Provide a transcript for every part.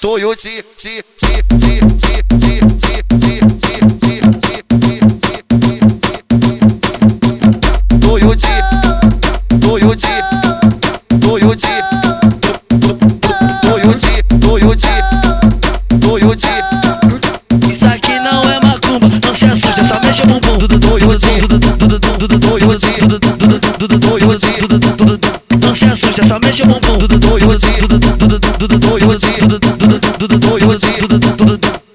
Toyo ti ti ti ti ti ti ti ti ti ti ti ti Toyo ti Toyo ti Toyo ti Toyo ti Isso aqui não é macumba, não se assusta, só mexe o bumbum. Não se assusta, só mexe o bumbum.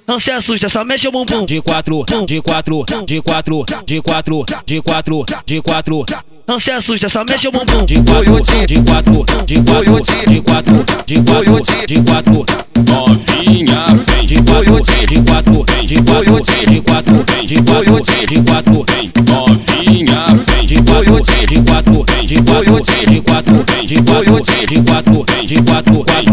Não se assusta, só mexe o bumbum. De quatro, de quatro, de quatro, de quatro, de quatro, de quatro. Não se assusta, só mexe o bumbum. De quatro, de quatro, de quatro, de quatro, de quatro, de quatro. Novinha vem, De quatro, de quatro, de quatro, de quatro, de quatro, de quatro. novinha vem, De quatro, de quatro, de quatro, de quatro, de quatro, de quatro, de quatro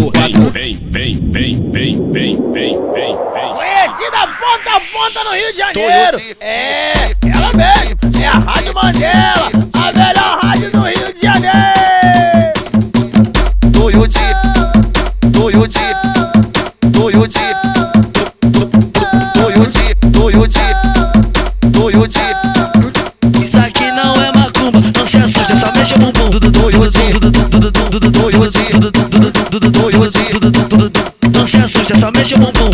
bem, bem, bem, bem, bem, bem. Conhecida ponta a ponta no Rio de Janeiro. É, ela mesmo. É a Rádio Mandela, a melhor rádio do Rio de Janeiro. Toyota, Toyota, Toyota, Toyota, Toyota, Toyota. Isso aqui não é macumba, não se assusta, só mexe o bumbum. Toyota, do do do se assusta, só mexe o bumbum.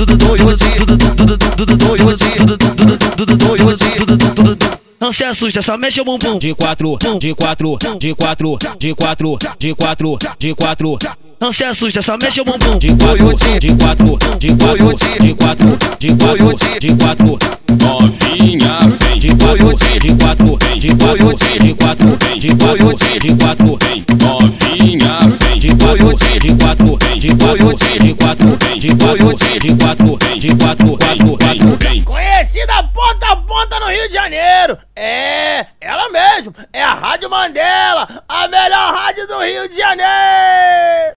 Não se assusta, só mexe o bumbum. De quatro, de quatro, de quatro, de quatro, de quatro, de quatro. Não se assusta, só mexe o bumbum. De quatro, de quatro, de quatro, de quatro, de quatro, de quatro. Novinha vem, De quatro, de quatro, de quatro, de quatro, de quatro, de quatro. novinha vem, De quatro, de quatro, de quatro, de quatro, de quatro, de quatro, de quatro, quatro, quatro. Conhecida ponta a ponta no Rio de Janeiro. É, ela mesmo. É a Rádio Mandela, a melhor rádio do Rio de Janeiro.